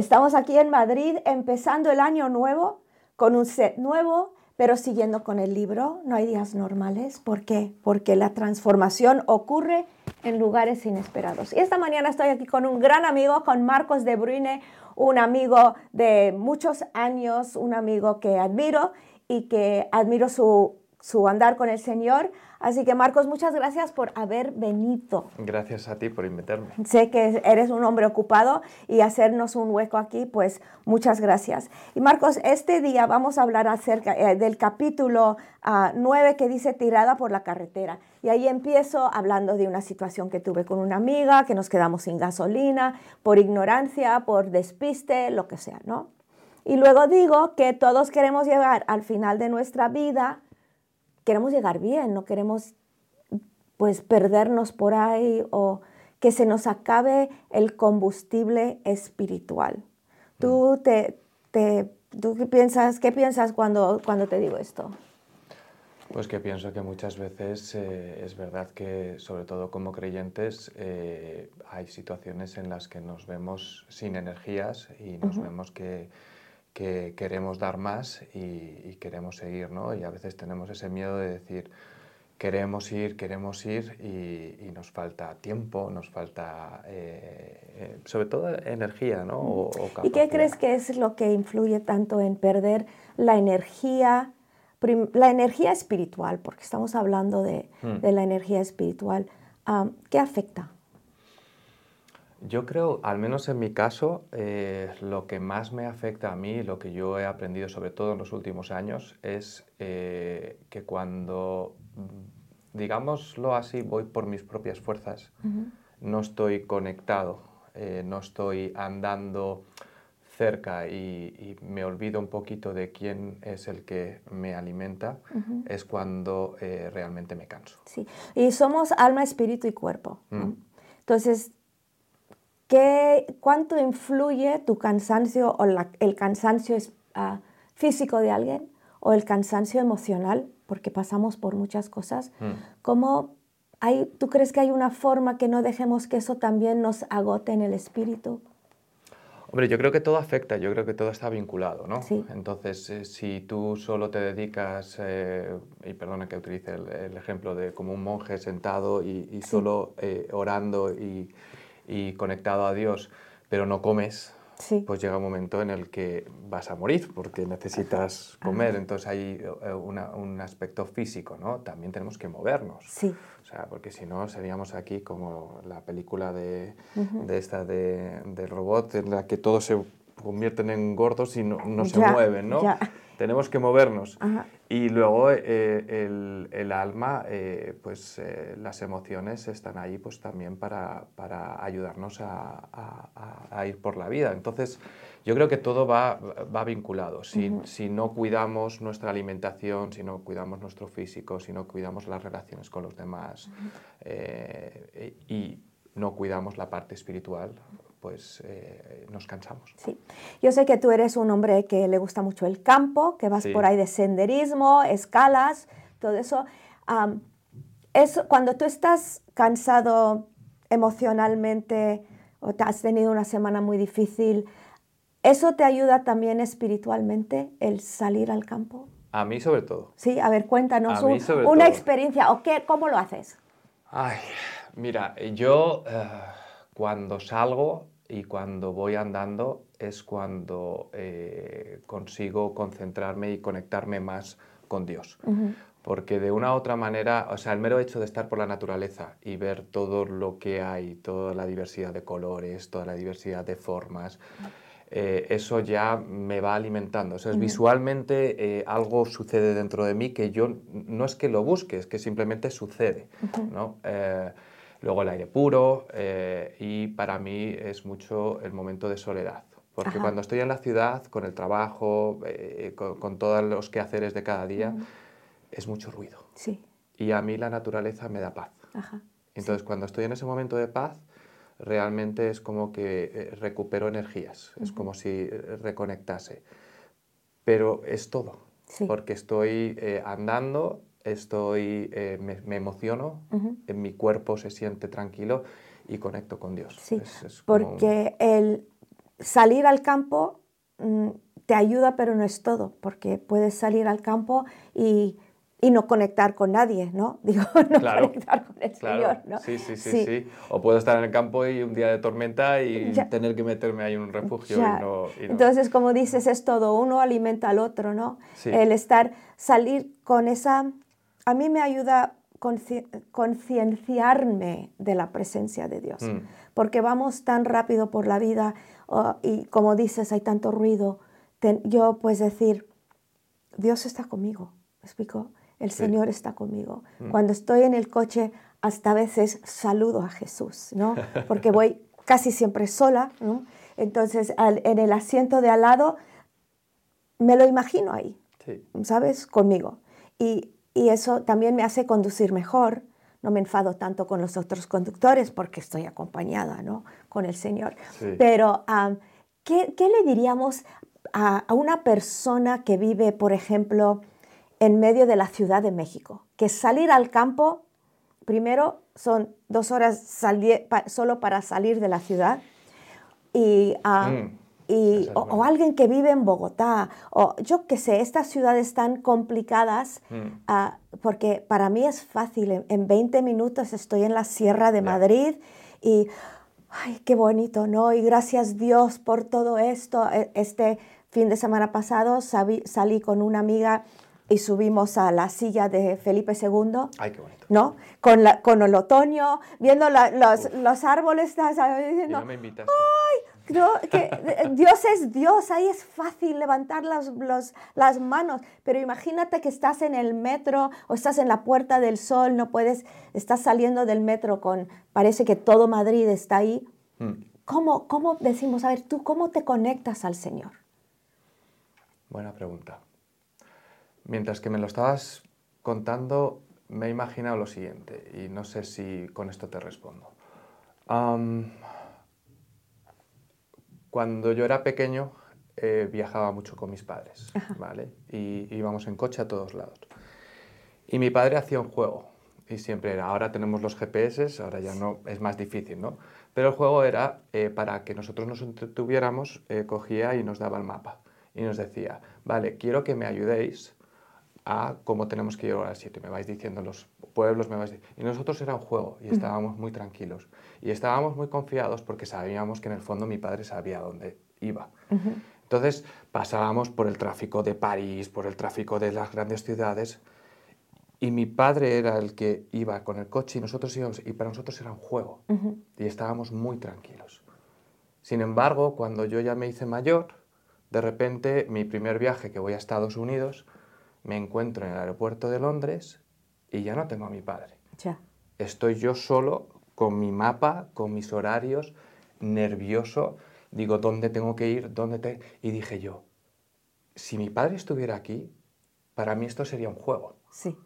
Estamos aquí en Madrid empezando el año nuevo con un set nuevo, pero siguiendo con el libro. No hay días normales. ¿Por qué? Porque la transformación ocurre en lugares inesperados. Y esta mañana estoy aquí con un gran amigo, con Marcos de Bruyne, un amigo de muchos años, un amigo que admiro y que admiro su, su andar con el Señor. Así que Marcos, muchas gracias por haber venido. Gracias a ti por invitarme. Sé que eres un hombre ocupado y hacernos un hueco aquí, pues muchas gracias. Y Marcos, este día vamos a hablar acerca eh, del capítulo 9 ah, que dice tirada por la carretera. Y ahí empiezo hablando de una situación que tuve con una amiga, que nos quedamos sin gasolina, por ignorancia, por despiste, lo que sea, ¿no? Y luego digo que todos queremos llegar al final de nuestra vida queremos llegar bien, no queremos pues perdernos por ahí o que se nos acabe el combustible espiritual. ¿Tú, te, te, tú qué piensas, qué piensas cuando, cuando te digo esto? Pues que pienso que muchas veces eh, es verdad que, sobre todo como creyentes, eh, hay situaciones en las que nos vemos sin energías y nos vemos que que queremos dar más y, queremos seguir, ¿no? Y a veces tenemos ese miedo de decir, queremos ir, queremos ir y, nos falta tiempo, nos falta eh, eh, sobre todo energía, ¿no? ¿Y qué crees que es lo que influye tanto en perder la energía, la energía espiritual, porque estamos hablando de, hmm. la energía espiritual, ¿qué afecta? Yo creo, al menos en mi caso, eh, lo que más me afecta a mí, lo que yo he aprendido sobre todo en los últimos años, es eh, que cuando, mm, digámoslo así, voy por mis propias fuerzas, no estoy conectado, eh, no estoy andando cerca y, me olvido un poquito de quién es el que me alimenta, es cuando realmente me canso. Sí, y somos alma, espíritu y cuerpo. Mm. Entonces, ¿Cuánto influye tu cansancio o el cansancio ah, físico de alguien o el cansancio emocional? Porque pasamos por muchas cosas. Mm. ¿Cómo hay, ¿Tú crees que hay una forma que no dejemos que eso también nos agote en el espíritu? Hombre, yo creo que todo afecta, yo creo que todo está vinculado, ¿no? Sí. Entonces, eh, si tú solo te dedicas, eh, y perdona que utilice el, ejemplo de como un monje sentado y, solo eh, orando y, y conectado a Dios, pero no comes, pues llega un momento en el que vas a morir porque necesitas comer. Entonces hay eh, un aspecto físico, ¿no? También tenemos que movernos. Sí. O sea, porque si no seríamos aquí como la película de, de esta de, de, robot en la que todos se convierten en gordos y no, no se mueven, ¿no? Tenemos que movernos. Y luego eh, el, alma, eh, pues eh, las emociones están ahí pues también para, ayudarnos a, ir por la vida. Entonces, yo creo que todo va, va vinculado. Si, si, no cuidamos nuestra alimentación, si no cuidamos nuestro físico, si no cuidamos las relaciones con los demás y no cuidamos la parte espiritual, pues eh, nos cansamos. Sí, yo sé que tú eres un hombre que le gusta mucho el campo, que vas por ahí de senderismo, escalas, todo eso. eso. Cuando tú estás cansado emocionalmente o te has tenido una semana muy difícil, ¿eso te ayuda también espiritualmente el salir al campo? A mí sobre todo. Sí, a ver, cuéntanos una experiencia o qué, cómo lo haces. Ay, mira, yo eh, cuando salgo y cuando voy andando es cuando eh, consigo concentrarme y conectarme más con Dios. Porque de una u otra manera, o sea, el mero hecho de estar por la naturaleza y ver todo lo que hay, toda la diversidad de colores, toda la diversidad de formas, eh, eso ya me va alimentando. O sea, visualmente eh, algo sucede dentro de mí que yo no es que lo busque, es que simplemente sucede. ¿no? Luego el aire puro eh, y para mí es mucho el momento de soledad. Porque cuando estoy en la ciudad, con el trabajo, eh, con, todos los quehaceres de cada día, es mucho ruido. Sí. Y a mí la naturaleza me da paz. Entonces, cuando estoy en ese momento de paz, realmente es como que eh, recupero energías, es como si reconectase. Pero es todo, porque estoy andando estoy, eh, me, emociono, en mi cuerpo se siente tranquilo y conecto con Dios. Sí, porque el, salir al campo mm, te ayuda, pero no es todo, porque puedes salir al campo y, y no conectar con nadie, ¿no? Digo, no conectar con el Señor, ¿no? Sí, sí, sí, sí, O puedo estar en el campo y un día de tormenta y tener que meterme ahí en un refugio. Y no, Entonces, como dices, es todo, uno alimenta al otro, ¿no? El estar, salir con esa... A mí me ayuda concienciarme de la presencia de Dios, mm. porque vamos tan rápido por la vida y como dices, hay tanto ruido. yo pues decir, Dios está conmigo, ¿me explico? El Señor está conmigo. Mm. Cuando estoy en el coche, hasta a veces saludo a Jesús, ¿no? Porque voy casi siempre sola, ¿no? Entonces, en el asiento de al lado, me lo imagino ahí, ¿sabes? Conmigo. Y y eso también me hace conducir mejor. No me enfado tanto con los otros conductores porque estoy acompañada ¿no? con el Señor. Pero, ¿qué, le diríamos a, una persona que vive, por ejemplo, en medio de la Ciudad de México? Que salir al campo, primero, son dos horas solo para salir de la ciudad. Y mm o, alguien que vive en Bogotá, o yo qué sé, estas ciudades tan complicadas, mm. ah, porque para mí es fácil, en, 20 minutos estoy en la Sierra de Madrid y, ay, qué bonito, ¿no? Y gracias Dios por todo esto. E, este fin de semana pasado salí, con una amiga y subimos a la silla de Felipe II. Ay, qué bonito. ¿No? Con, la, con el otoño, viendo los, los, árboles, y no me invitaste. ¡Ay! Que Dios es Dios, ahí es fácil levantar las, las manos, pero imagínate que estás en el metro o estás en la Puerta del Sol, no puedes, estás saliendo del metro con, parece que todo Madrid está ahí. Hmm. ¿Cómo, ¿Cómo decimos, a ver, tú cómo te conectas al Señor? Buena pregunta. Mientras que me lo estabas contando, me he imaginado lo siguiente, y no sé si con esto te respondo. Cuando yo era pequeño eh, viajaba mucho con mis padres, ¿vale? Y íbamos en coche a todos lados. Y mi padre hacía un juego, y siempre era, ahora tenemos los GPS, ahora ya no, es más difícil, ¿no? Pero el juego era, eh, para que nosotros nos entretuviéramos, eh, cogía y nos daba el mapa. Y nos decía, vale, quiero que me ayudéis a cómo tenemos que ir a las 7. Me vais diciendo los pueblos, me vais Y nosotros era un juego y estábamos muy tranquilos. Y estábamos muy confiados porque sabíamos que en el fondo mi padre sabía dónde iba. Entonces pasábamos por el tráfico de París, por el tráfico de las grandes ciudades. Y mi padre era el que iba con el coche y nosotros íbamos, y para nosotros era un juego. Y estábamos muy tranquilos. Sin embargo, cuando yo ya me hice mayor, de repente mi primer viaje que voy a Estados Unidos, me encuentro en el aeropuerto de Londres y ya no tengo a mi padre. Ya. Estoy yo solo con mi mapa, con mis horarios, nervioso. Digo, ¿dónde tengo que ir? ¿Dónde te...? Y dije yo, si mi padre estuviera aquí, para mí esto sería un juego. Sí.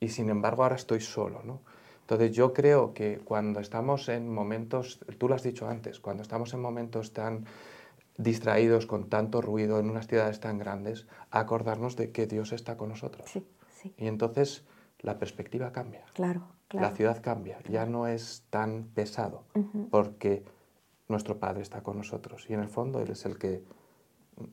Y sin embargo ahora estoy solo, ¿no? Entonces yo creo que cuando estamos en momentos, tú lo has dicho antes, cuando estamos en momentos tan distraídos con tanto ruido en unas ciudades tan grandes, acordarnos de que Dios está con nosotros. Sí, sí. Y entonces la perspectiva cambia. Claro, claro. La ciudad cambia, ya no es tan pesado, porque nuestro Padre está con nosotros y en el fondo Él es el que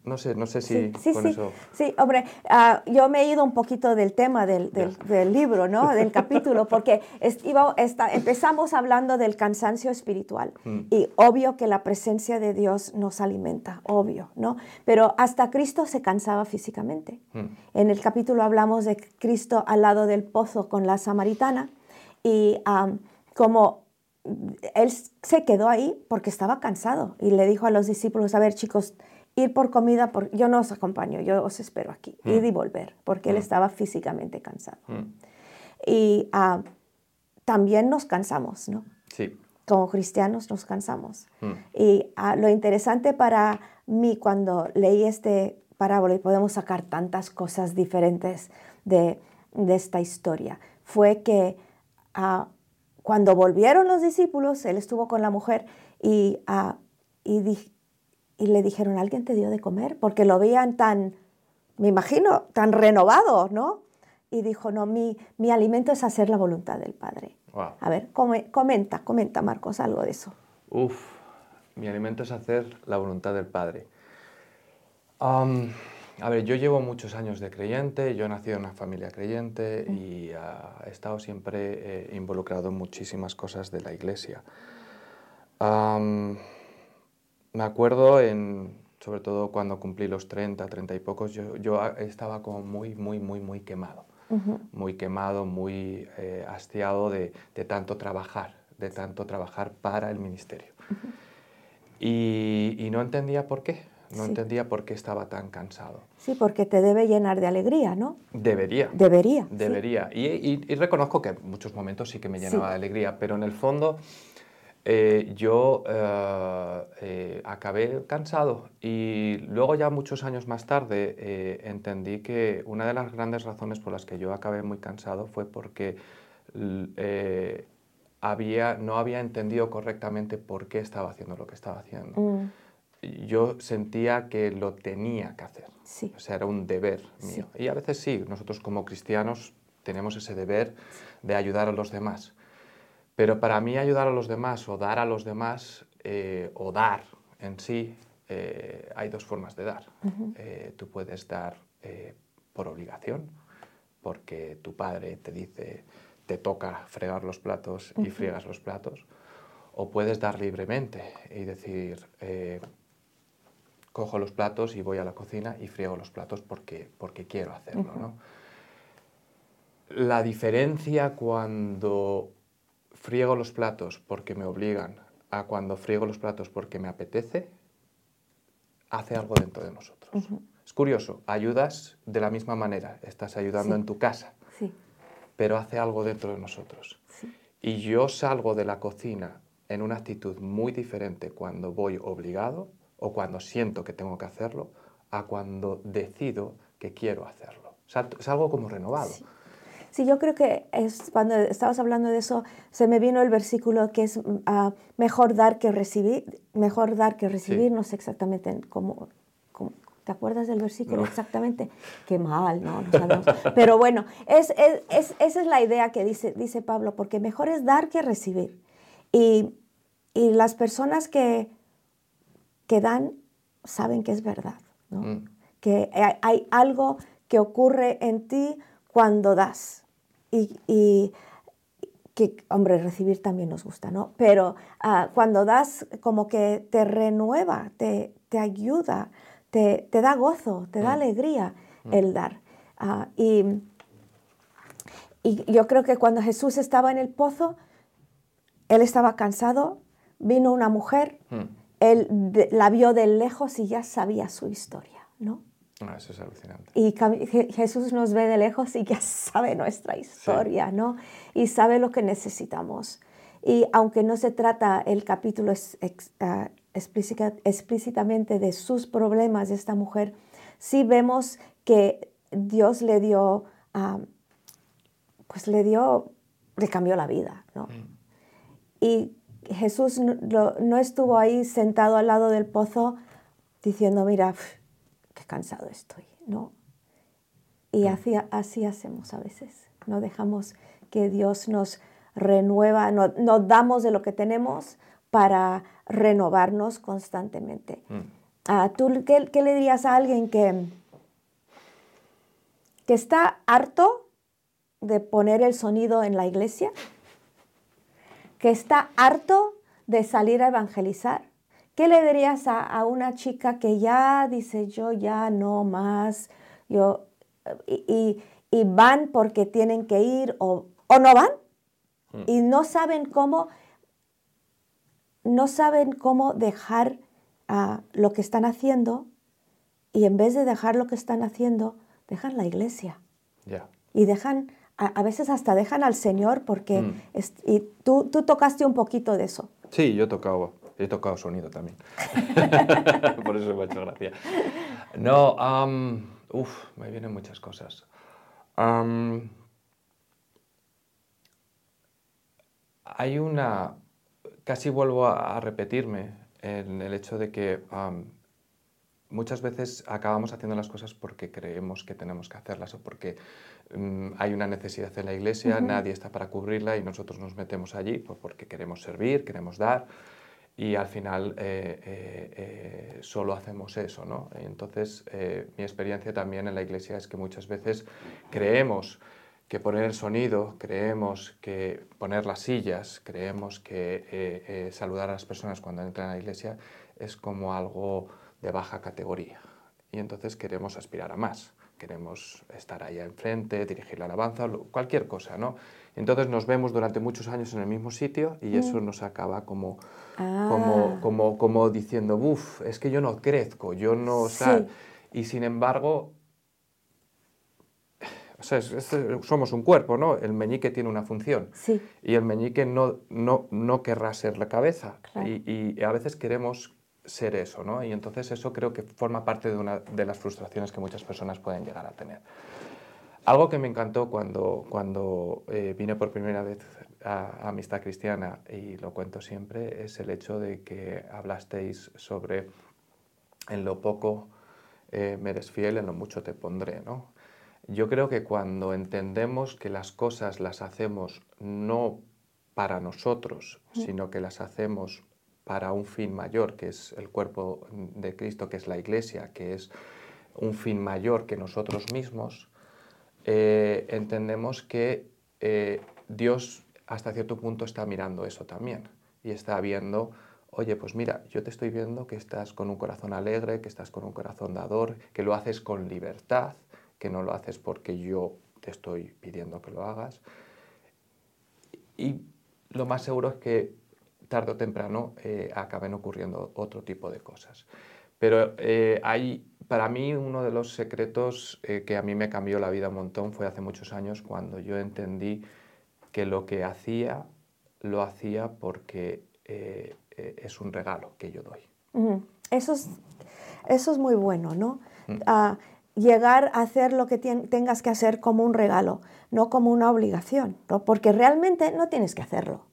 no sé, no sé si sí, con sí, eso... Sí, hombre, ah, yo me he ido un poquito del tema del, del, libro, ¿no? Del capítulo, porque iba, empezamos hablando del cansancio espiritual mm. y obvio que la presencia de Dios nos alimenta, obvio, ¿no? Pero hasta Cristo se cansaba físicamente. Mm. En el capítulo hablamos de Cristo al lado del pozo con la samaritana y como él se quedó ahí porque estaba cansado y le dijo a los discípulos, a ver chicos, ir por comida, por, yo no os acompaño, yo os espero aquí, ir y mm. volver, porque él mm. estaba físicamente cansado. Mm. Y ah, también nos cansamos, ¿no? Sí. Como cristianos nos cansamos. Y ah, lo interesante para mí cuando leí este parábola, y podemos sacar tantas cosas diferentes de, de esta historia, fue que ah, cuando volvieron los discípulos, él estuvo con la mujer y, y, y le dijeron, ¿alguien te dio de comer? Porque lo veían tan, me imagino, tan renovado, ¿no? Y dijo, no, mi, mi alimento es hacer la voluntad del Padre. A ver, comenta, comenta Marcos algo de eso. Uf, Mi alimento es hacer la voluntad del Padre. Am, a ver, yo llevo muchos años de creyente, yo he nacido en una familia creyente y ah, he estado siempre eh, involucrado en muchísimas cosas de la iglesia. Am, me acuerdo, en, sobre todo cuando cumplí los 30, 30 y pocos, yo, yo estaba como muy, muy, muy, muy quemado. Muy quemado, muy eh, hastiado de, de tanto trabajar, de tanto trabajar para el ministerio. Y, y no entendía por qué, no Sí. entendía por qué estaba tan cansado. Sí, porque te debe llenar de alegría, ¿no? Debería. Debería. sí. Debería. Y, y- y reconozco que en muchos momentos sí que me Sí. llenaba de alegría, pero en el fondo eh, yo eh, eh, acabé cansado y luego ya muchos años más tarde eh, entendí que una de las grandes razones por las que yo acabé muy cansado fue porque eh, había, no había entendido correctamente por qué estaba haciendo lo que estaba haciendo. Mm, Yo sentía que lo tenía que hacer. sí, O sea, era un deber Sí. mío. Y a veces sí, nosotros como cristianos tenemos ese deber de ayudar a los demás. Pero para mí ayudar a los demás o dar a los demás eh, o dar en sí, eh, hay dos formas de dar. Eh, tú puedes dar eh, por obligación, porque tu padre te dice, te toca fregar los platos y friegas los platos. O puedes dar libremente y decir, eh, cojo los platos y voy a la cocina y friego los platos porque, porque quiero hacerlo. ¿no? La diferencia cuando friego los platos porque me obligan a cuando friego los platos porque me apetece, hace algo dentro de nosotros. Es curioso, ayudas de la misma manera, estás ayudando Sí. en tu casa, sí, pero hace algo dentro de nosotros. sí. Y yo salgo de la cocina en una actitud muy diferente cuando voy obligado o cuando siento que tengo que hacerlo a cuando decido que quiero hacerlo. Salto- Es algo como renovado. Sí. Yo creo que es, cuando estabas hablando de eso, se me vino el versículo que es ah, mejor dar que recibir, mejor dar que recibir, no sé exactamente cómo, cómo- ¿te acuerdas del versículo No. exactamente? Qué mal, ¿no? No sabemos. Pero bueno, es, es- es- esa es la idea que dice, dice Pablo, porque mejor es dar que recibir. Y, y las personas que, que dan saben que es verdad, ¿no? Mm. que hay, hay algo que ocurre en ti cuando das. Y, y que, hombre, recibir también nos gusta, ¿no? Pero ah, cuando das, como que te renueva, te, te ayuda, te, te da gozo, te da Mm. alegría el dar. Ah, y, y yo creo que cuando Jesús estaba en el pozo, él estaba cansado, vino una mujer, Mm. él la vio de lejos y ya sabía su historia, ¿no? Ah, eso es alucinante. Y Jesús nos ve de lejos y ya sabe nuestra historia, ¿no? Y sabe lo que necesitamos. Y aunque no se trata el capítulo es- ex- ah, explícita- explícitamente de sus problemas de esta mujer, sí vemos que Dios le dio, ah, pues le dio, le cambió la vida, ¿no? Y Jesús no, estuvo ahí sentado al lado del pozo diciendo, mira, pf, qué cansado estoy, ¿no? Y así, así hacemos a veces, no dejamos que Dios nos renueva, no, nos damos de lo que tenemos para renovarnos constantemente. Mm. Ah, ¿Tú qué, qué le dirías a alguien que, que está harto de poner el sonido en la iglesia? ¿Que está harto de salir a evangelizar? ¿Qué le dirías a, a una chica que ya dice yo ya no más, yo y, y- y van porque tienen que ir o, o no van y no saben cómo no saben cómo dejar lo que están haciendo y en vez de dejar lo que están haciendo dejan la iglesia Ya. y dejan a, a veces hasta dejan al Señor porque Mm. es- y tú, tú tocaste un poquito de eso. Sí, yo he tocado, he tocado sonido también. Por eso me ha hecho gracia. No, am, uf, me vienen muchas cosas. Am, hay una, casi vuelvo a, a repetirme en el hecho de que am, muchas veces acabamos haciendo las cosas porque creemos que tenemos que hacerlas o porque mm, hay una necesidad en la iglesia, nadie está para cubrirla y nosotros nos metemos allí pues, porque queremos servir, queremos dar. Y al final eh, eh, eh, solo hacemos eso. ¿no? Entonces, mi experiencia también en la iglesia es que muchas veces creemos que poner el sonido, creemos que poner las sillas, creemos que saludar a las personas cuando entran a la iglesia es como algo de baja categoría. Y entonces queremos aspirar a más, queremos estar ahí enfrente, dirigir la alabanza, cualquier cosa, ¿no? Entonces nos vemos durante muchos años en el mismo sitio y eso mm. nos acaba como, como, ah. como, como, diciendo, uff, es que yo no crezco, yo no... Y sin embargo, o sea, somos un cuerpo, ¿no? El meñique tiene una función. Sí. Y el meñique no, no, no querrá ser la cabeza. Y, y, a veces queremos ser eso, ¿no? Y entonces eso creo que forma parte de una de las frustraciones que muchas personas pueden llegar a tener. Algo que me encantó cuando, cuando eh, vine por primera vez a, Amistad Cristiana, y lo cuento siempre, es el hecho de que hablasteis sobre en lo poco eh, me eres fiel, en lo mucho te pondré. ¿no? Yo creo que cuando entendemos que las cosas las hacemos no para nosotros, sino que las hacemos para un fin mayor, que es el cuerpo de Cristo, que es la iglesia, que es un fin mayor que nosotros mismos, eh, entendemos que eh, Dios hasta cierto punto está mirando eso también y está viendo, oye, pues mira, yo te estoy viendo que estás con un corazón alegre, que estás con un corazón dador, que lo haces con libertad, que no lo haces porque yo te estoy pidiendo que lo hagas. Y lo más seguro es que tarde o temprano eh, acaben ocurriendo otro tipo de cosas. Pero hay para mí uno de los secretos eh, que a mí me cambió la vida un montón fue hace muchos años cuando yo entendí que lo que hacía lo hacía porque eh, eh, es un regalo que yo doy. eso, es, eso es muy bueno, ¿no? llegar a hacer lo que tengas que hacer como un regalo, no como una obligación, ¿no? porque realmente no tienes que hacerlo.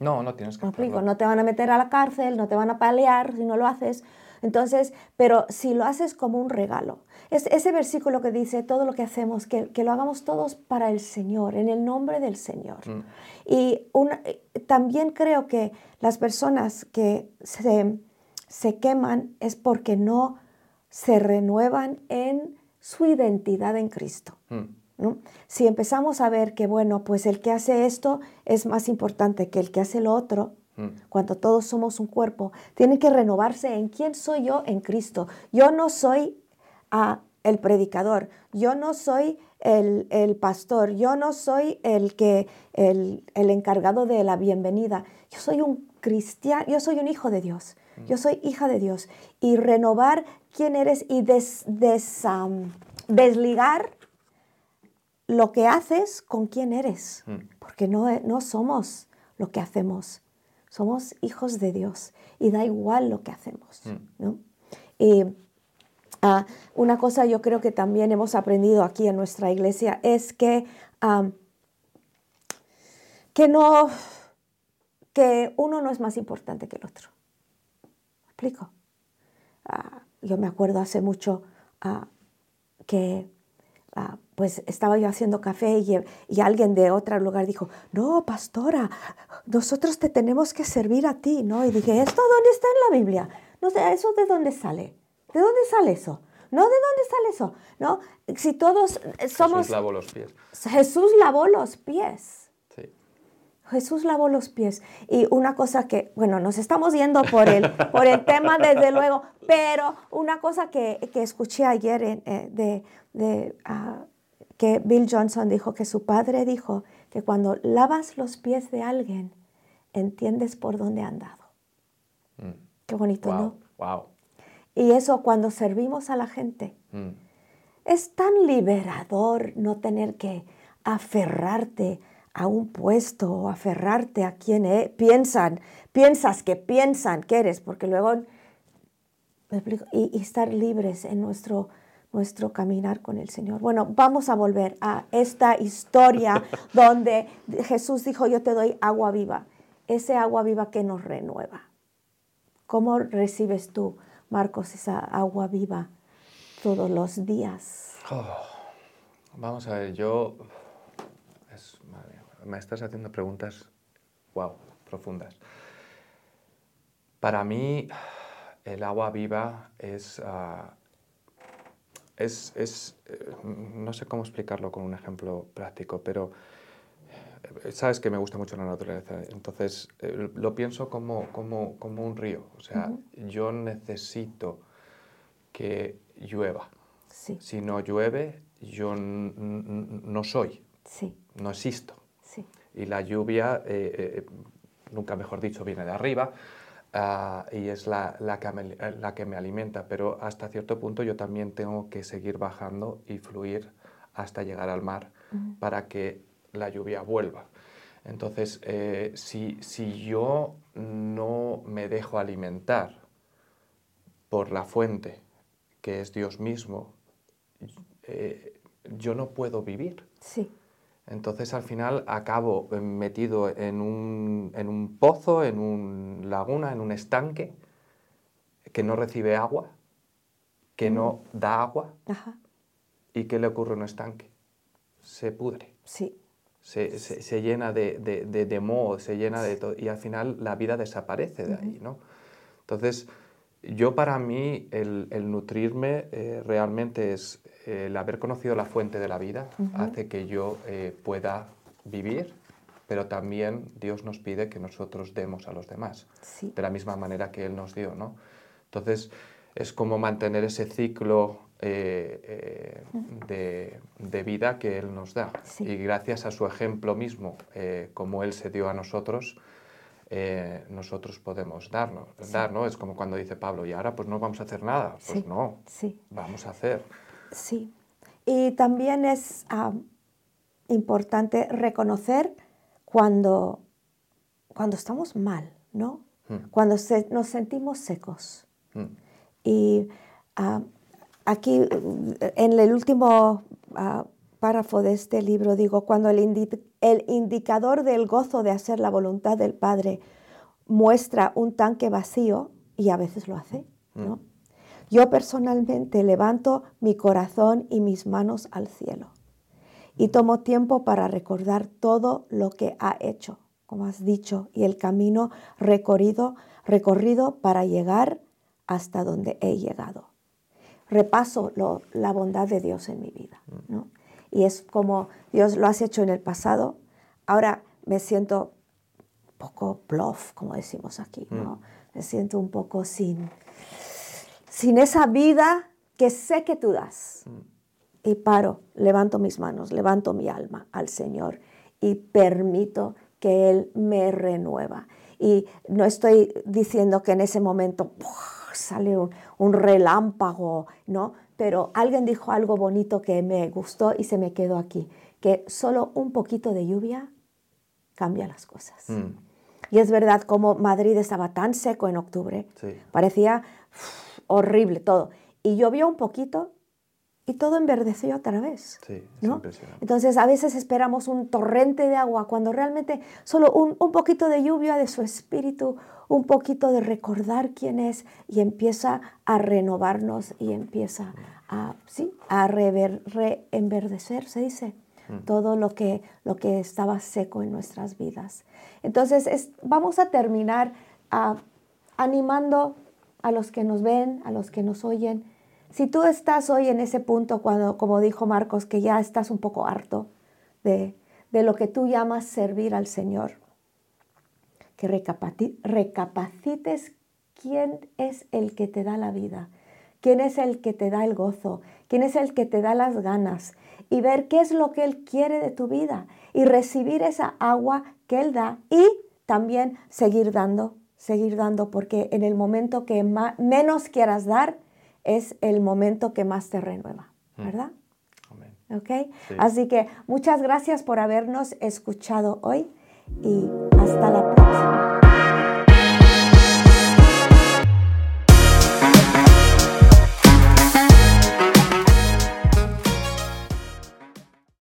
No, no tienes que hacerlo. No te van a meter a la cárcel, no te van a palear si no lo haces, entonces, pero si lo haces como un regalo, es ese versículo que dice todo lo que hacemos, que, lo hagamos todos para el Señor, en el nombre del Señor. Mm. Y eh, también creo que las personas que se, queman es porque no se renuevan en su identidad en Cristo. Mm. Si empezamos a ver que, bueno, pues el que hace esto es más importante que el que hace lo otro, Mm. cuando todos somos un cuerpo, tiene que renovarse en quién soy yo en Cristo. Yo no soy ah, el predicador, yo no soy el, pastor, yo no soy el, que, el, encargado de la bienvenida, yo soy un cristiano, yo soy un hijo de Dios, mm. yo soy hija de Dios. Y renovar quién eres y desligar lo que haces con quién eres, mm. porque no, no somos lo que hacemos somos hijos de Dios y da igual lo que hacemos. Mm. Y ah, una cosa yo creo que también hemos aprendido aquí en nuestra iglesia es que, que, no, que uno no es más importante que el otro. ¿Me explico? Ah, yo me acuerdo hace mucho ah, que pues estaba yo haciendo café y, alguien de otro lugar dijo, no, pastora, nosotros te tenemos que servir a ti, ¿no? Y dije, ¿esto dónde está en la Biblia? No sé, ¿eso de dónde sale? ¿De dónde sale eso? ¿No? ¿De dónde sale eso? ¿No? Si todos somos... Jesús lavó los pies. Jesús lavó los pies. Sí. Jesús lavó los pies. Y una cosa que, bueno, nos estamos yendo por el, por el tema desde luego, pero una cosa que, que escuché ayer eh, de, de ah, que Bill Johnson dijo que su padre dijo que cuando lavas los pies de alguien, entiendes por dónde ha andado. Mm. Qué bonito, ¿no? Wow. Y eso cuando servimos a la gente, mm. es tan liberador no tener que aferrarte a un puesto o aferrarte a quien e, piensan, piensas que piensan que eres, porque luego, y, y estar libres en nuestro nuestro caminar con el Señor. Bueno, vamos a volver a esta historia donde Jesús dijo, yo te doy agua viva, ese agua viva que nos renueva. ¿Cómo recibes tú, Marcos, esa agua viva todos los días? Oh, vamos a ver, yo... me estás haciendo preguntas, wow, profundas. Para mí, el agua viva es, ah, es, es eh, no sé cómo explicarlo con un ejemplo práctico, pero eh, sabes que me gusta mucho la naturaleza, entonces eh, lo pienso como, como, como, un río, o sea, yo necesito que llueva. Sí. Si no llueve, yo no soy, sí. no existo. Sí. Y la lluvia, nunca mejor dicho, viene de arriba, Ah, y es la, la, que me, la, que me, alimenta, pero hasta cierto punto yo también tengo que seguir bajando y fluir hasta llegar al mar para que la lluvia vuelva. Entonces, eh, si, si, yo no me dejo alimentar por la fuente, que es Dios mismo, eh, yo no puedo vivir. Sí. Entonces al final acabo eh, metido en un, en un pozo, en una laguna, en un estanque que no recibe agua, que no mm. da agua. ¿Y qué le ocurre a un estanque? Se pudre. Sí. Se, se, llena de, de, de, moho, se llena de todo, y al final la vida desaparece de ahí, ¿no? Entonces, yo para mí el, el nutrirme eh, realmente es el haber conocido la fuente de la vida hace que yo eh, pueda vivir, pero también Dios nos pide que nosotros demos a los demás, de la misma manera que Él nos dio, ¿no? Entonces, es como mantener ese ciclo eh, eh, de, vida que Él nos da. Y gracias a su ejemplo mismo, como Él se dio a nosotros, nosotros podemos darnos, dar, ¿no? Es como cuando dice Pablo, y ahora pues no vamos a hacer nada. Pues no, vamos a hacer. Sí. Y también es importante reconocer cuando, cuando estamos mal, ¿no? Hmm. Cuando nos sentimos secos. Hmm. Y aquí, en el último ah, párrafo de este libro, digo, cuando el, el indicador del gozo de hacer la voluntad del Padre muestra un tanque vacío, y a veces lo hace, ¿no? Hmm. Yo personalmente levanto mi corazón y mis manos al cielo y tomo tiempo para recordar todo lo que ha hecho, como has dicho, y el camino recorrido, recorrido para llegar hasta donde he llegado. Repaso la bondad de Dios en mi vida, ¿no? Y es como Dios lo has hecho en el pasado, ahora me siento un poco bluff, como decimos aquí, ¿no? Mm. Me siento un poco sin, sin esa vida que sé que tú das. Y paro, levanto mis manos, levanto mi alma al Señor y permito que Él me renueva. Y no estoy diciendo que en ese momento sale un, relámpago, ¿no? Pero alguien dijo algo bonito que me gustó y se me quedó aquí, que solo un poquito de lluvia cambia las cosas. Mm. Y es verdad, como Madrid estaba tan seco en octubre, parecía horrible todo. Y llovió un poquito y todo enverdeció otra vez. Sí, ¿no? Entonces a veces esperamos un torrente de agua cuando realmente solo un, un, poquito de lluvia de su espíritu, un poquito de recordar quién es y empieza a renovarnos y empieza a, sí, a reenverdecer, se dice, mm. todo lo que, lo que estaba seco en nuestras vidas. Entonces vamos a terminar ah, animando a los que nos ven, a los que nos oyen. Si tú estás hoy en ese punto, cuando, como dijo Marcos, que ya estás un poco harto de, lo que tú llamas servir al Señor, que recapacites quién es el que te da la vida, quién es el que te da el gozo, quién es el que te da las ganas y ver qué es lo que Él quiere de tu vida y recibir esa agua que Él da y también seguir dando seguir dando, porque en el momento que menos quieras dar, es el momento que más te renueva, mm. ¿verdad? Amén. ¿Ok? Así que muchas gracias por habernos escuchado hoy y hasta la próxima.